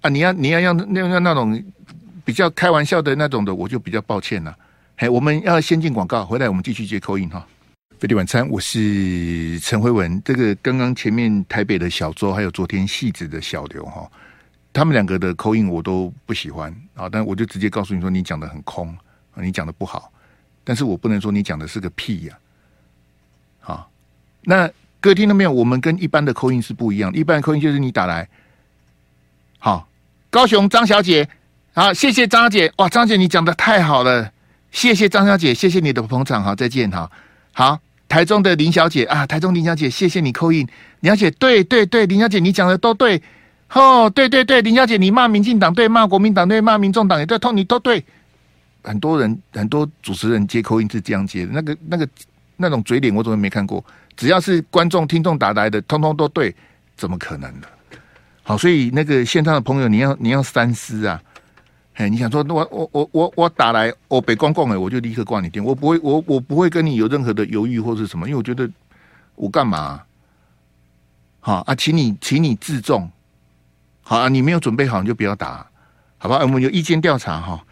Speaker 1: 啊，你要你要要那那那种。比较开玩笑的那种的，我就比较抱歉了。嘿，我们要先进广告，回来我们继续接口音哈。飞碟晚餐，我是陈辉文。这个刚刚前面台北的小周，还有昨天戏子的小刘哈，他们两个的口音我都不喜欢啊。但我就直接告诉你说，你讲的很空，你讲的不好。但是我不能说你讲的是个屁呀。好，那各位听到没有？我们跟一般的口音是不一样。一般的 call in 就是你打来，好，高雄张小姐。好，谢谢张小姐。哇，张姐你讲的太好了，谢谢张小姐，谢谢你的捧场。好，再见。好，好，台中的林小姐啊，台中林小姐，谢谢你扣印。林小姐，对对对，林小姐你讲的都对。哦，对对对，林小姐你骂民进党对，骂国民党对，骂民众党也对，通你都对。很多人很多主持人接口音是这样接的，那个那个那种嘴脸我怎么没看过？只要是观众听众打来的，通通都对，怎么可能呢？好，所以那个线上的朋友，你要你要三思啊。哎，你想说，我我我我我打来，我北光光哎，我就立刻挂你电，我不会，我我不会跟你有任何的犹豫或是什么，因为我觉得我干嘛？好啊，请你，请你自重。好啊，你没有准备好，你就不要打，好吧？我们有意见调查哈，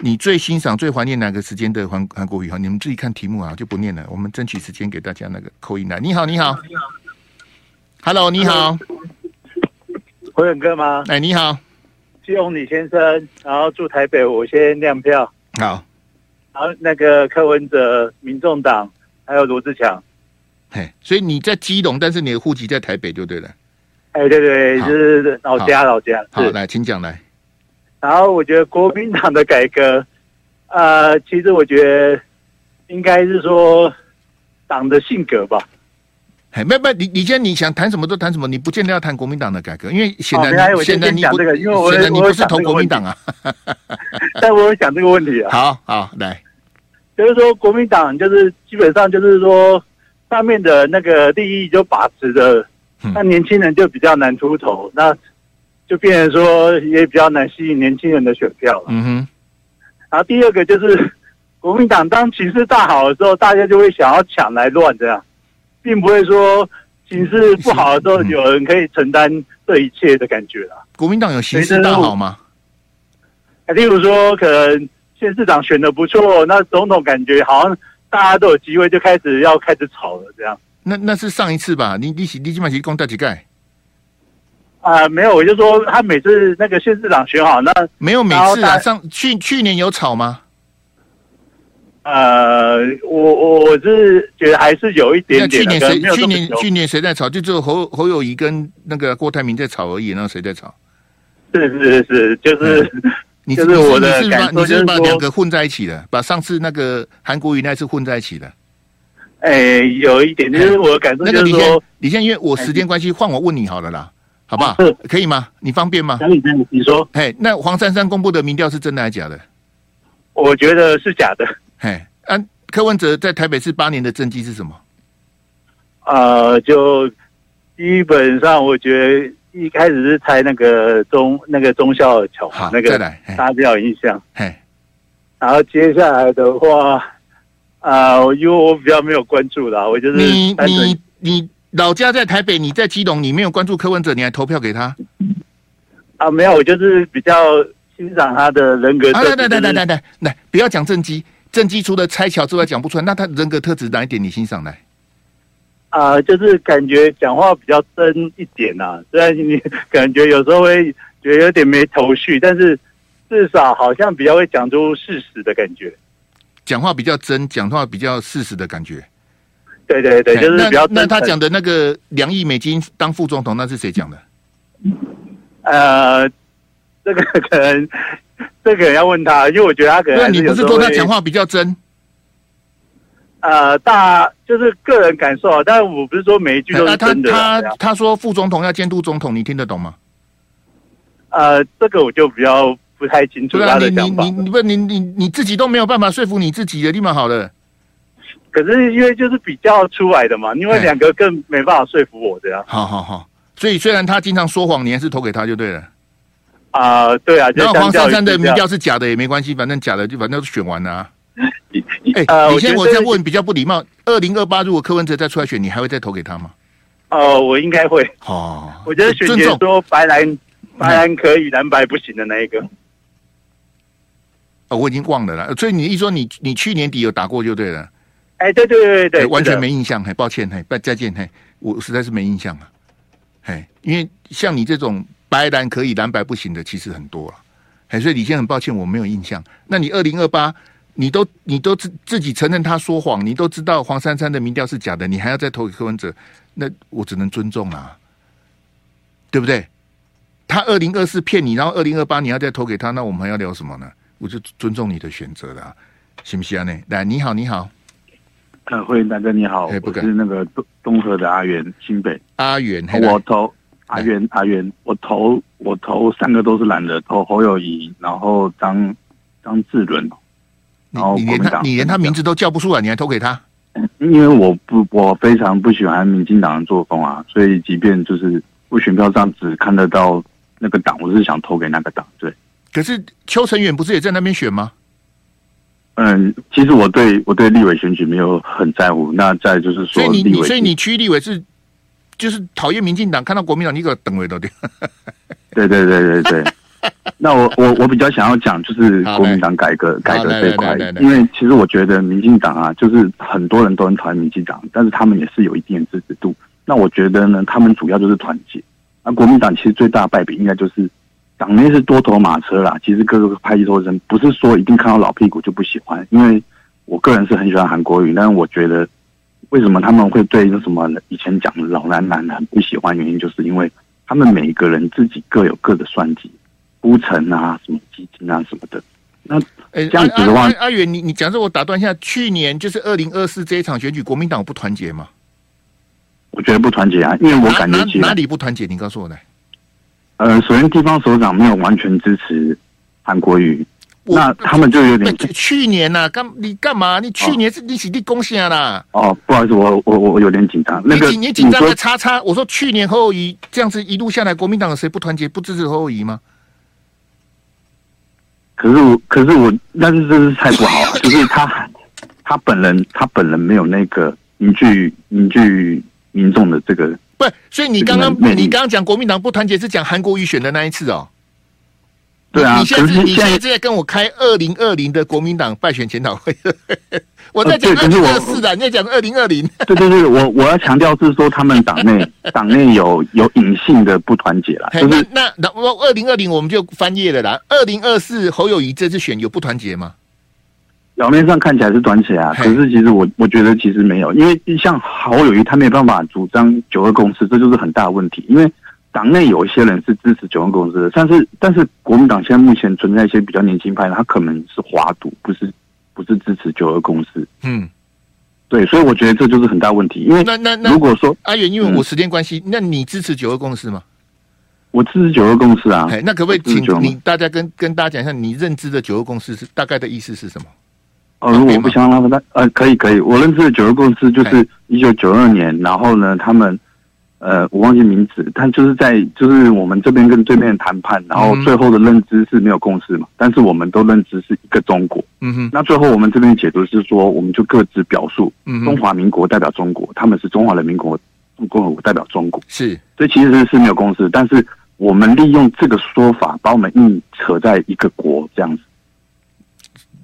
Speaker 1: 你最欣赏、最怀念哪个时间的韩韩国语哈？你们自己看题目啊，就不念了。我们争取时间给大家那个扣音来。你好，你好，你好，Hello，你好，
Speaker 6: 辉远哥吗？
Speaker 1: 哎，你好。
Speaker 6: 希望李先生，然后住台北，我先亮票。
Speaker 1: 好，
Speaker 6: 然后那个柯文哲、民众党，还有罗志强。
Speaker 1: 嘿，所以你在基隆，但是你的户籍在台北就对了。
Speaker 6: 哎，对对，就是老家老家。
Speaker 1: 好，来，请讲来。
Speaker 6: 然后我觉得国民党的改革，呃，其实我觉得应该是说党的性格吧。
Speaker 1: 哎，没没，你你现在你想谈什么都谈什么，你不见得要谈国民党的改革，因为显然你显然你不，因为我显然你不是投国民党啊。
Speaker 6: 但我有想这个问题啊。
Speaker 1: 好好来，
Speaker 6: 就是说国民党就是基本上就是说上面的那个利益就把持的，那年轻人就比较难出头，那就变成说也比较难吸引年轻人的选票了。嗯哼。然后第二个就是 国民党当情势大好的时候，大家就会想要抢来乱这样。并不会说形势不好的时候有人可以承担这一切的感觉了。
Speaker 1: 国民党有形势大好吗？
Speaker 6: 例如说，可能县市长选的不错，那总统感觉好像大家都有机会，就开始要开始吵了。这样，
Speaker 1: 那那是上一次吧？你你你起码提供大几盖？
Speaker 6: 啊，没有，我就说他每次那个县市长选好，那
Speaker 1: 没有每次啊。上去去年有吵吗？
Speaker 6: 呃，我我我是觉得还是有一点点。
Speaker 1: 那去年谁？去年去年谁在吵？就只有侯侯友宜跟那个郭台铭在吵而已。那谁在吵？
Speaker 6: 是是是，就是
Speaker 1: 你
Speaker 6: 就是我的感受，
Speaker 1: 你是把两个混在一起的，把上次那个韩国瑜那次混在一起的。
Speaker 6: 哎，有一点 就是我的感受，就是说，那个、你先，
Speaker 1: 你先，因为我时间关系，换我问你好了啦，好不好？可以吗？你方便吗？
Speaker 6: 你你说，
Speaker 1: 嘿，那黄珊珊公布的民调是真的还是假的？
Speaker 6: 我觉得是假的。
Speaker 1: 嘿，啊，柯文哲在台北市八年的政绩是什么？
Speaker 6: 呃，就基本上我觉得。一开始是猜那个中那个中校桥，好那个大家比较有印象。嘿，然后接下来的话，啊、呃，因为我比较没有关注的，我就是
Speaker 1: 你你你老家在台北，你在基隆，你没有关注柯文哲，你还投票给他？
Speaker 6: 啊，没有，我就是比较欣赏他的人格特质。
Speaker 1: 来来来来来来来，不要讲政绩，政绩除了拆桥之外讲不出来，那他人格特质哪一点你欣赏来？
Speaker 6: 啊、呃，就是感觉讲话比较真一点呐、啊，虽然你 感觉有时候会觉得有点没头绪，但是至少好像比较会讲出事实的感觉。
Speaker 1: 讲话比较真，讲话比较事实的感觉。
Speaker 6: 对对对，就是比较。
Speaker 1: 那他讲的那个两亿美金当副总统，那是谁讲的？
Speaker 6: 呃，这个可能 这个要问他，因为我觉得他可能。那
Speaker 1: 你不是说他讲话比较真？
Speaker 6: 呃，大就是个人感受，但是我不是说每一句都是真的。
Speaker 1: 他他他说副总统要监督总统，你听得懂吗？
Speaker 6: 呃，这个我就比较不太清楚他的想法。
Speaker 1: 你你你不你你你自己都没有办法说服你自己的，立马好了。
Speaker 6: 可是因为就是比较出来的嘛，因为两个更没办法说服我这样。
Speaker 1: 好好好，所以虽然他经常说谎，你还是投给他就对了。
Speaker 6: 啊、呃，对啊。
Speaker 1: 然后黄珊珊的民调是假的也没关系，反正假的就反正都选完了啊。哎、欸，你先我再问比较不礼貌。二零二八如果柯文哲再出来选，你还会再投给他吗？
Speaker 6: 哦、呃，我应该会。
Speaker 1: 哦，
Speaker 6: 我觉得选姐说白蓝白蓝可以，蓝白不行的那一个。
Speaker 1: 哦，我已经忘了啦。所以你一说你你去年底有打过就对了。
Speaker 6: 哎，对对对对，
Speaker 1: 完全没印象。嘿，抱歉，嘿，再见，嘿，我实在是没印象了。嘿，因为像你这种白蓝可以，蓝白不行的，其实很多了。嘿，所以李先很抱歉，我没有印象。那你二零二八？你都你都自自己承认他说谎，你都知道黄珊珊的民调是假的，你还要再投给柯文哲，那我只能尊重啊，对不对？他二零二四骗你，然后二零二八你要再投给他，那我们还要聊什么呢？我就尊重你的选择了，行不行啊？呢，来，你好，你好，
Speaker 7: 呃，欢迎大哥，你好，我是那个东东河的阿元，新北
Speaker 1: 阿元，
Speaker 7: 我投阿元阿元，我投我投三个都是蓝的，投侯友谊，然后张张志伦。
Speaker 1: 然后你连他，你连他名字都叫不出来，你还投给他？
Speaker 7: 因为我不，我非常不喜欢民进党的作风啊，所以即便就是我选票上只看得到那个党，我是想投给那个党。对。
Speaker 1: 可是邱成远不是也在那边选吗？
Speaker 7: 嗯，其实我对我对立委选举没有很在乎。那再就是说，
Speaker 1: 所以你你所以你区立委是就是讨厌民进党，看到国民党你给等位都掉。
Speaker 7: 对对对对对。那我我我比较想要讲就是国民党改革改革这一块，因为其实我觉得民进党啊，就是很多人都很讨厌民进党，但是他们也是有一定的支持度。那我觉得呢，他们主要就是团结。那国民党其实最大的败笔应该就是党内是多头马车啦。其实各个派系斗争，不是说一定看到老屁股就不喜欢。因为我个人是很喜欢韩国瑜，但是我觉得为什么他们会对那什么以前讲的老男男很不喜欢，原因就是因为他们每一个人自己各有各的算计。铺陈啊，什么基金啊，什么的。那哎，这样子的话，
Speaker 1: 阿远，你你讲这，我打断一下。去年就是二零二四这一场选举，国民党不团结吗？
Speaker 7: 我觉得不团结啊，因为我感觉
Speaker 1: 哪里不团结？你告诉我来。
Speaker 7: 呃，首先地方首长没有完全支持韩国瑜，那他们就有点。
Speaker 1: 去年呐、啊，干你干嘛？你去年是你起立贡献啦。
Speaker 7: 哦，不好意思，我我我有点紧张。那个
Speaker 1: 你紧张个叉叉？我说去年侯友宜这样子一路下来，国民党有谁不团结、不支持侯友宜吗？
Speaker 7: 可是我，可是我，但是这是太不好了。就是他，他本人，他本人没有那个凝聚凝聚民众的这个。
Speaker 1: 不，所以你刚刚你刚刚讲国民党不团结，是讲韩国瑜选的那一次哦。
Speaker 7: 对啊，
Speaker 1: 你现在你现在在跟我开二零二零的国民党败选检讨会。我在讲二零二四的，你在讲二零二零。
Speaker 7: 对对对，我我要强调是说，他们党内党内有 有隐性的不团结啦。就是
Speaker 1: 那那二零二零我们就翻页了啦。二零二四侯友谊这次选有不团结吗？
Speaker 7: 表面上看起来是团结啊，可是其实我我觉得其实没有，因为像侯友谊他没办法主张九二共识，这就是很大的问题。因为党内有一些人是支持九二共识的，但是但是国民党现在目前存在一些比较年轻派，他可能是华独，不是不是支持九二共识。
Speaker 1: 嗯，
Speaker 7: 对，所以我觉得这就是很大问题。因为
Speaker 1: 那那那
Speaker 7: 如果说
Speaker 1: 阿远，因为我时间关系，嗯、那你支持九二共识吗？
Speaker 7: 我支持九二共识啊。
Speaker 1: 那可不可以请你大家跟跟大家讲一下，你认知的九二共识是大概的意思是什么？
Speaker 7: 哦，如果我不想让他呃，可以可以，我认识的九二共识就是一九九二年，然后呢，他们。呃，我忘记名字，但就是在就是我们这边跟对面谈判，然后最后的认知是没有共识嘛，但是我们都认知是一个中国。
Speaker 1: 嗯哼，
Speaker 7: 那最后我们这边解读是说，我们就各自表述，中华民国代表中国，他们是中华人民共和国代表中国。
Speaker 1: 是，
Speaker 7: 所以其实是没有共识，但是我们利用这个说法把我们硬扯在一个国这样子。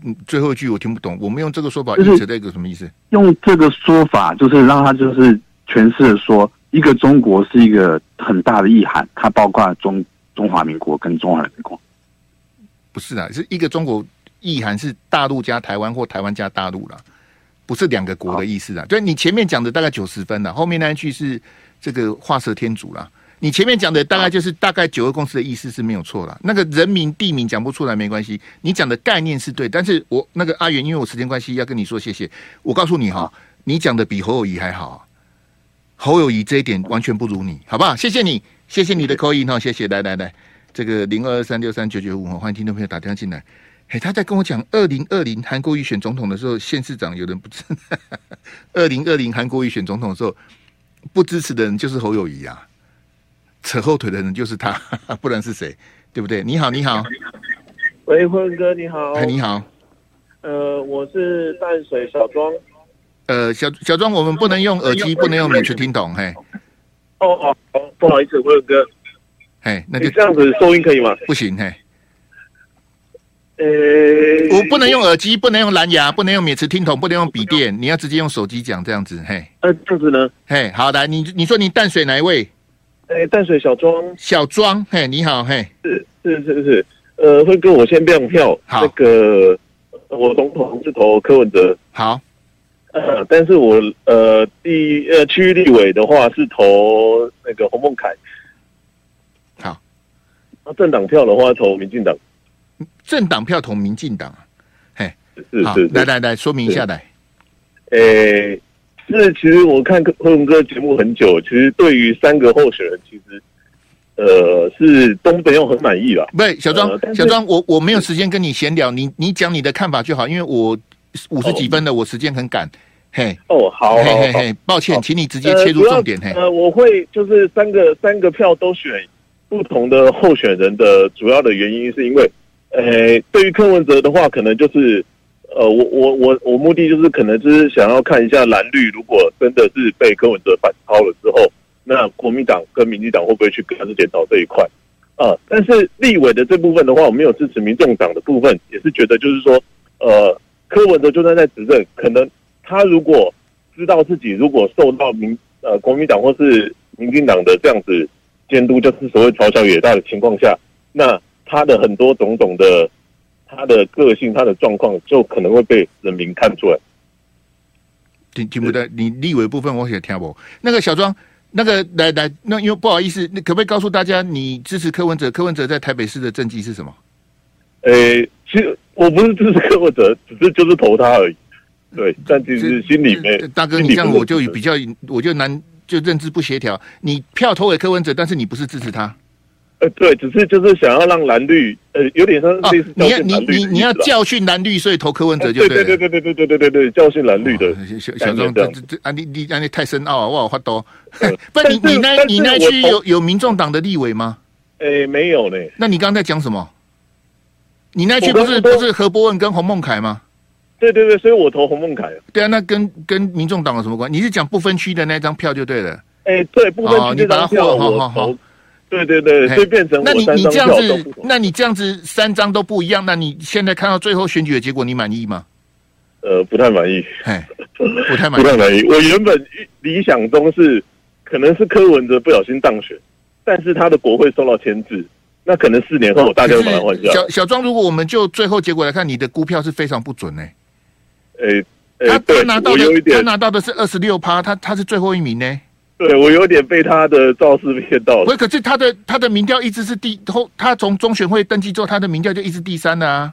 Speaker 1: 嗯，最后一句我听不懂，我们用这个说法硬扯在一个什么意思？
Speaker 7: 用这个说法就是让他就是诠释说。一个中国是一个很大的意涵，它包括中中华民国跟中华人民共和国，
Speaker 1: 不是啊，是一个中国意涵是大陆加台湾或台湾加大陆啦，不是两个国的意思啊。对，你前面讲的大概九十分了，后面那一句是这个画蛇添足了。你前面讲的大概就是大概九二公司的意思是没有错了，那个人名地名讲不出来没关系，你讲的概念是对，但是我那个阿元，因为我时间关系要跟你说谢谢，我告诉你哈，你讲的比侯友谊还好。侯友谊这一点完全不如你，好不好？谢谢你，谢谢你的口音哈，谢谢。来来来，这个零二二三六三九九五，欢迎听众朋友打电话进来。嘿，他在跟我讲，二零二零韩国瑜选总统的时候，县市长有人不支持。二零二零韩国瑜选总统的时候，不支持的人就是侯友谊啊，扯后腿的人就是他，不然是谁？对不对？你好，你好。
Speaker 8: 喂，坤哥，你好。
Speaker 1: 哎，你好。
Speaker 8: 呃，我是淡水小庄。
Speaker 1: 呃，小小庄，我们不能用耳机，不能用免去听筒，嘿。
Speaker 8: 哦哦哦，不好意思，辉哥。
Speaker 1: 嘿，那就
Speaker 8: 这样子收音可以吗？
Speaker 1: 不行，嘿。
Speaker 8: 呃，
Speaker 1: 我不能用耳机，不能用蓝牙，不能用免提听筒，不能用笔电，你要直接用手机讲，这样子，嘿。
Speaker 8: 呃，这样子呢？
Speaker 1: 嘿，好的，你你说你淡水哪一位？
Speaker 8: 哎，淡水小庄。
Speaker 1: 小庄，嘿，你好，嘿。
Speaker 8: 是是是是，呃，辉哥，我先亮票。
Speaker 1: 好。
Speaker 8: 那个，我总统是投柯文哲。
Speaker 1: 好。
Speaker 8: 呃，但是我呃第呃区域立委的话是投那个洪孟凯，
Speaker 1: 好，
Speaker 8: 那政党票的话投民进党，
Speaker 1: 政党票投民进党，嘿，
Speaker 8: 是是，
Speaker 1: 来来来说明一下来，
Speaker 8: 诶，是其实我看柯文哲节目很久，其实对于三个候选人，其实呃是都没有很满意吧？
Speaker 1: 不，小庄、呃、小庄，我我没有时间跟你闲聊，你你讲你的看法就好，因为我。五十几分的，哦、我时间很赶，嘿，
Speaker 8: 哦，好，
Speaker 1: 嘿嘿嘿，抱歉，请你直接切入重点，
Speaker 8: 呃、嘿，呃，我会就是三个三个票都选不同的候选人的主要的原因，是因为，呃，对于柯文哲的话，可能就是，呃，我我我我目的就是可能就是想要看一下蓝绿，如果真的是被柯文哲反超了之后，那国民党跟民进党会不会去各自检讨这一块？呃，但是立委的这部分的话，我没有支持民众党的部分，也是觉得就是说，呃。柯文哲就算在执政，可能他如果知道自己如果受到民呃国民党或是民进党的这样子监督，就是所谓朝小野大的情况下，那他的很多种种的他的个性、他的状况，就可能会被人民看出来。
Speaker 1: 听听不得，你立委部分我也听不。那个小庄，那个来来，那因为不好意思，那可不可以告诉大家，你支持柯文哲？柯文哲在台北市的政绩是什么？
Speaker 8: 呃、欸，其实。我不是支持柯文哲，只是就是投他而已。对，但其实心里面，
Speaker 1: 大哥，你这样我就比较，我就难，就认知不协调。你票投给柯文哲，但是你不是支持他。
Speaker 8: 呃，对，只是就是想要让蓝绿，呃，有点像类似、哦、你要你你你要教训蓝绿，所以投柯文哲就对。对对对对对对对对对，教训蓝绿的。
Speaker 1: 小小庄，这这啊，你你啊，你太深奥了，我有话多。不，你你那你那区有有民众党的立委吗？
Speaker 8: 诶，没有呢。
Speaker 1: 那你刚刚在讲什么？你那区不是不是何伯文跟洪孟凯吗？
Speaker 8: 对对对，所以我投洪孟凯。
Speaker 1: 对啊，那跟跟民众党有什么关系？你是讲不分区的那张票就对了。
Speaker 8: 哎，对，不分区那张票我投。对对对，所以变成
Speaker 1: 那你你这样子，那你这样子三张都不一样，那你现在看到最后选举的结果，你满意吗？
Speaker 8: 呃，不太满意。
Speaker 1: 哎，不太满意，
Speaker 8: 不太满意。我原本理想中是，可能是柯文哲不小心当选，但是他的国会受到牵制。那可能四年后大家会把它换掉。
Speaker 1: 小小庄，如果我们就最后结果来看，你的估票是非常不准呢、
Speaker 8: 欸。诶、欸，
Speaker 1: 他他拿到的他拿到的是二十六趴，他他是最后一名呢。
Speaker 8: 对我有点被他的造势骗到了。
Speaker 1: 喂，可是他的他的民调一直是第后，他从中选会登记之后，他的民调就一直第三的啊。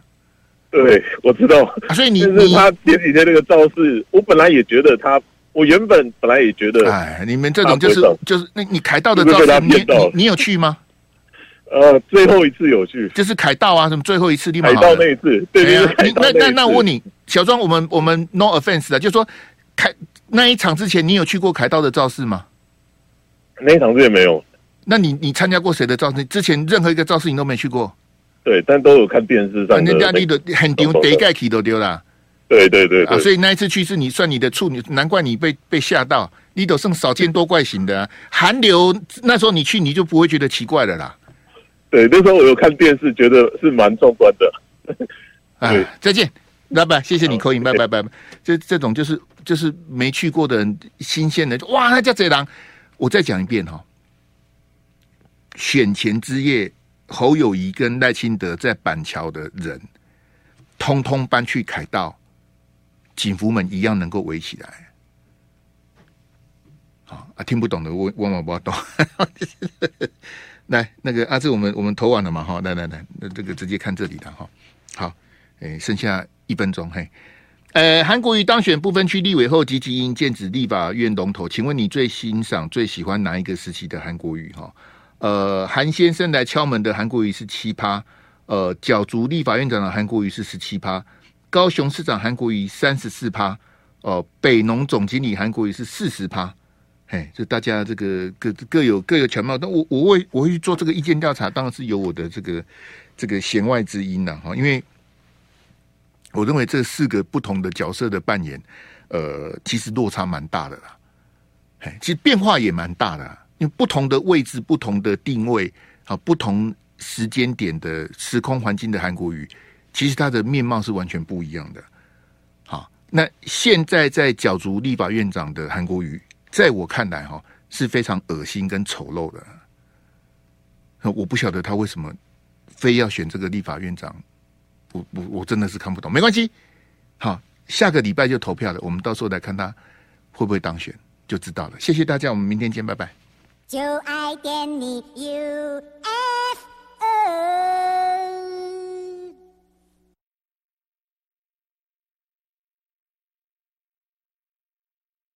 Speaker 8: 对，我知道。
Speaker 1: 啊、所以你
Speaker 8: 是他前几天那个造势，我本来也觉得他，我原本本来也觉得，
Speaker 1: 哎，你们这种就是就是那你凯道的造势，你你你有去吗？
Speaker 8: 呃，最后一次有去，
Speaker 1: 就是凯道啊，什么最后一次你
Speaker 8: 凯道那一次，对对、啊、
Speaker 1: 那那那我问你，小庄，我们我们 no offense 的，就是说凯那一场之前，你有去过凯道的造势吗？
Speaker 8: 那一场子也没有。
Speaker 1: 那你你参加过谁的造势？之前任何一个造势你都没去过？
Speaker 8: 对，但都有看电视上。人
Speaker 1: 家你的很丢，得盖起都丢了。
Speaker 8: 对对对！
Speaker 1: 所以那一次去是你算你的处女，难怪你被被吓到。你都剩少见多怪型的、啊、韩流，那时候你去你就不会觉得奇怪了啦。
Speaker 8: 对，那时候我有看电视，觉得是蛮壮观的。
Speaker 1: 哎，再见，老板，谢谢你口音，拜拜拜拜。这这种就是就是没去过的人，新鲜的，哇，那叫贼狼。我再讲一遍哈，选前之夜。侯友宜跟赖清德在板桥的人，通通搬去凯道，警服们一样能够围起来。好啊，听不懂的问问我不懂。来，那个阿志，我们我们投完了嘛？哈，来来来，那这个直接看这里的哈。好，诶，剩下一分钟嘿。呃，韩国瑜当选不分区立委后，积极应建指立法院龙头。请问你最欣赏、最喜欢哪一个时期的韩国瑜？哈？呃，韩先生来敲门的韩国瑜是七趴，呃，角逐立法院长的韩国瑜是十七趴，高雄市长韩国瑜三十四趴，哦、呃，北农总经理韩国瑜是四十趴，嘿，就大家这个各各有各有全貌，但我我会我会去做这个意见调查，当然是有我的这个这个弦外之音的哈，因为我认为这四个不同的角色的扮演，呃，其实落差蛮大的啦，嘿，其实变化也蛮大的。因为不同的位置、不同的定位啊，不同时间点的时空环境的韩国瑜，其实他的面貌是完全不一样的。好，那现在在角逐立法院长的韩国瑜，在我看来哈是非常恶心跟丑陋的。我不晓得他为什么非要选这个立法院长，我我我真的是看不懂，没关系。好，下个礼拜就投票了，我们到时候来看他会不会当选就知道了。谢谢大家，我们明天见，拜拜。就爱点你，U F O。